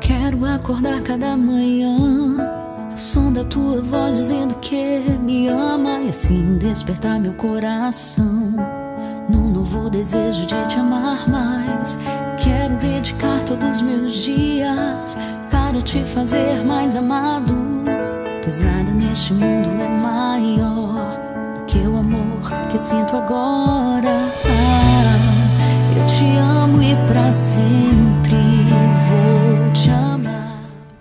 quero acordar cada manhã. O som da tua voz dizendo que me ama e assim despertar meu coração. Num novo desejo de te amar mais. Quero dedicar todos os meus dias para te fazer mais amado. Pois nada neste mundo é maior do que o amor que sinto agora. Ah, eu te amo e para sempre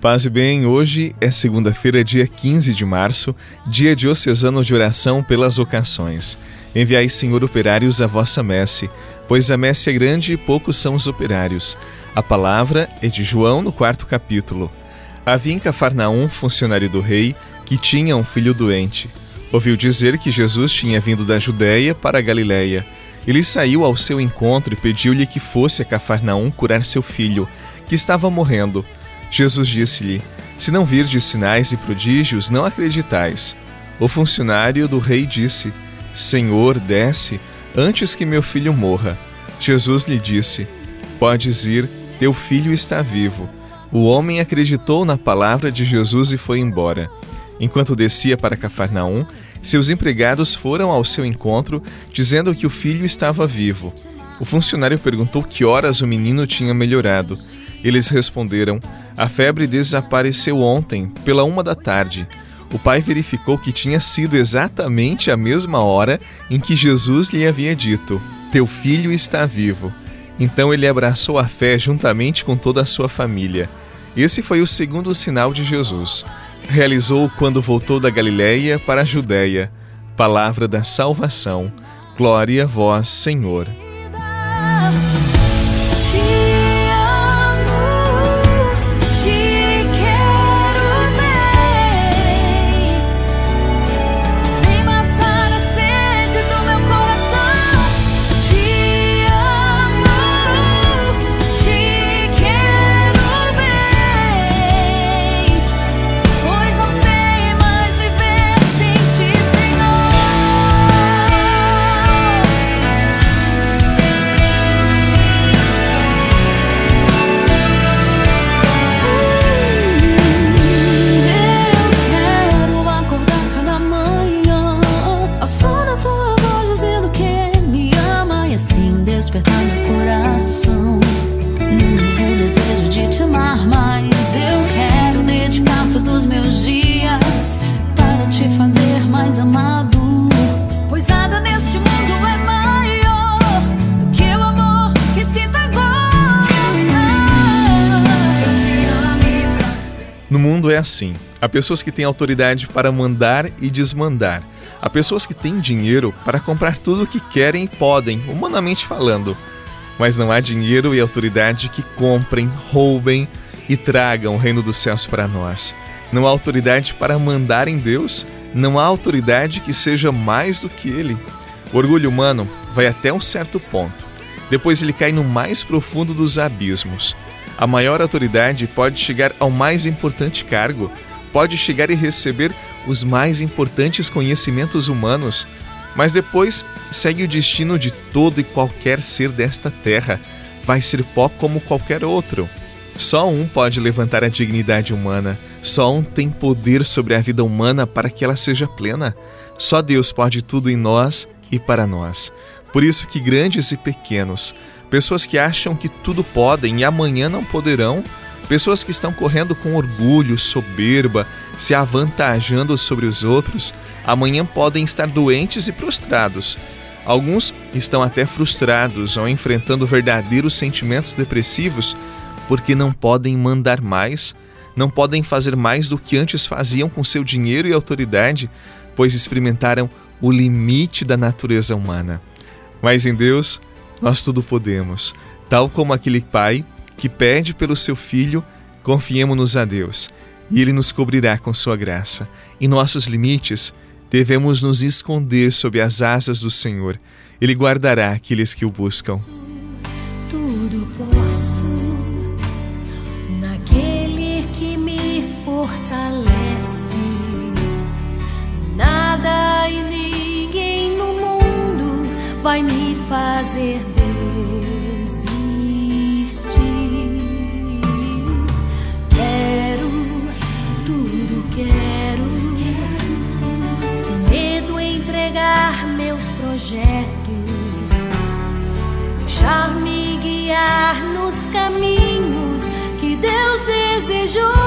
Paz e bem, hoje é segunda-feira, dia 15 de março, dia diocesano de oração pelas vocações. Enviai, Senhor, operários à vossa messe, pois a messe é grande e poucos são os operários. A palavra é de João no quarto capítulo. Havia em Cafarnaum, funcionário do rei, que tinha um filho doente. Ouviu dizer que Jesus tinha vindo da Judéia para a Galiléia. Ele saiu ao seu encontro e pediu-lhe que fosse a Cafarnaum curar seu filho, que estava morrendo. Jesus disse-lhe: Se não virdes sinais e prodígios, não acreditais. O funcionário do rei disse: Senhor, desce, antes que meu filho morra. Jesus lhe disse: Podes ir, teu filho está vivo. O homem acreditou na palavra de Jesus e foi embora. Enquanto descia para Cafarnaum, seus empregados foram ao seu encontro, dizendo que o filho estava vivo. O funcionário perguntou que horas o menino tinha melhorado. Eles responderam: A febre desapareceu ontem, pela uma da tarde o pai verificou que tinha sido exatamente a mesma hora em que Jesus lhe havia dito: Teu filho está vivo. Então ele abraçou a fé juntamente com toda a sua família. Esse foi o segundo sinal de Jesus. Realizou quando voltou da Galiléia para a Judéia. Palavra da salvação. Glória a vós, Senhor. É assim. Há pessoas que têm autoridade para mandar e desmandar. Há pessoas que têm dinheiro para comprar tudo o que querem e podem, humanamente falando. Mas não há dinheiro e autoridade que comprem, roubem e tragam o reino dos céus para nós. Não há autoridade para mandar em Deus, não há autoridade que seja mais do que Ele. O orgulho humano vai até um certo ponto. Depois ele cai no mais profundo dos abismos. A maior autoridade pode chegar ao mais importante cargo, pode chegar e receber os mais importantes conhecimentos humanos, mas depois segue o destino de todo e qualquer ser desta terra. Vai ser pó como qualquer outro. Só um pode levantar a dignidade humana, só um tem poder sobre a vida humana para que ela seja plena. Só Deus pode tudo em nós e para nós. Por isso que grandes e pequenos, pessoas que acham que tudo podem e amanhã não poderão, pessoas que estão correndo com orgulho, soberba, se avantajando sobre os outros, amanhã podem estar doentes e prostrados. Alguns estão até frustrados ou enfrentando verdadeiros sentimentos depressivos porque não podem mandar mais, não podem fazer mais do que antes faziam com seu dinheiro e autoridade, pois experimentaram o limite da natureza humana. Mas em Deus, nós tudo podemos. Tal como aquele pai que pede pelo seu filho, confiemos-nos a Deus e Ele nos cobrirá com sua graça. Em nossos limites, devemos nos esconder sob as asas do Senhor. Ele guardará aqueles que o buscam. Tudo posso vai me fazer desistir. Quero tudo, quero, sem medo entregar meus projetos, deixar-me guiar nos caminhos que Deus desejou.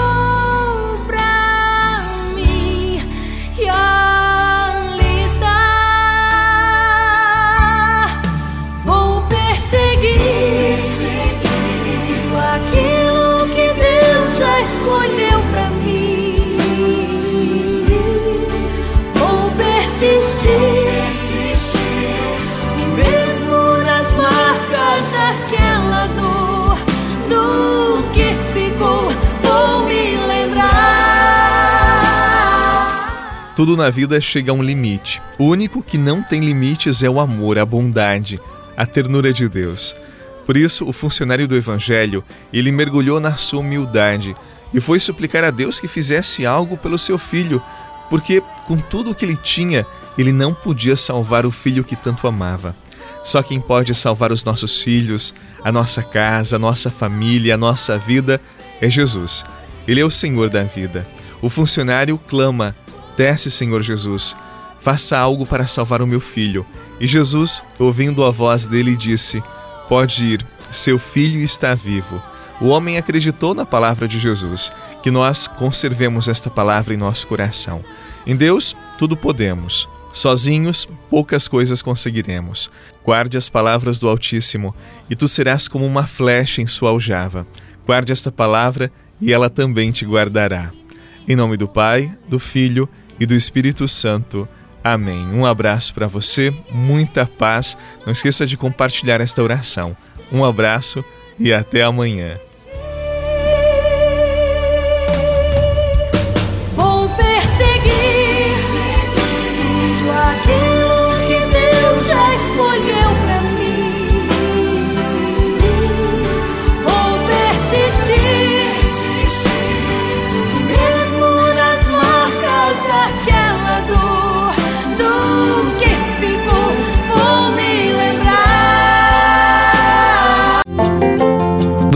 Tudo na vida chega a um limite. O único que não tem limites é o amor, a bondade, a ternura de Deus. Por isso, o funcionário do evangelho, ele mergulhou na sua humildade e foi suplicar a Deus que fizesse algo pelo seu filho, porque com tudo o que ele tinha, ele não podia salvar o filho que tanto amava. Só quem pode salvar os nossos filhos, a nossa casa, a nossa família, a nossa vida é Jesus. Ele é o Senhor da vida. O funcionário clama: Desce, Senhor Jesus, faça algo para salvar o meu filho. E Jesus, ouvindo a voz dele, disse: Pode ir, seu filho está vivo. O homem acreditou na palavra de Jesus, que nós conservemos esta palavra em nosso coração. Em Deus, tudo podemos. Sozinhos, poucas coisas conseguiremos. Guarde as palavras do Altíssimo, e tu serás como uma flecha em sua aljava. Guarde esta palavra, e ela também te guardará. Em nome do Pai, do Filho e do Espírito Santo. Amém. Um abraço para você, muita paz. Não esqueça de compartilhar esta oração. Um abraço e até amanhã.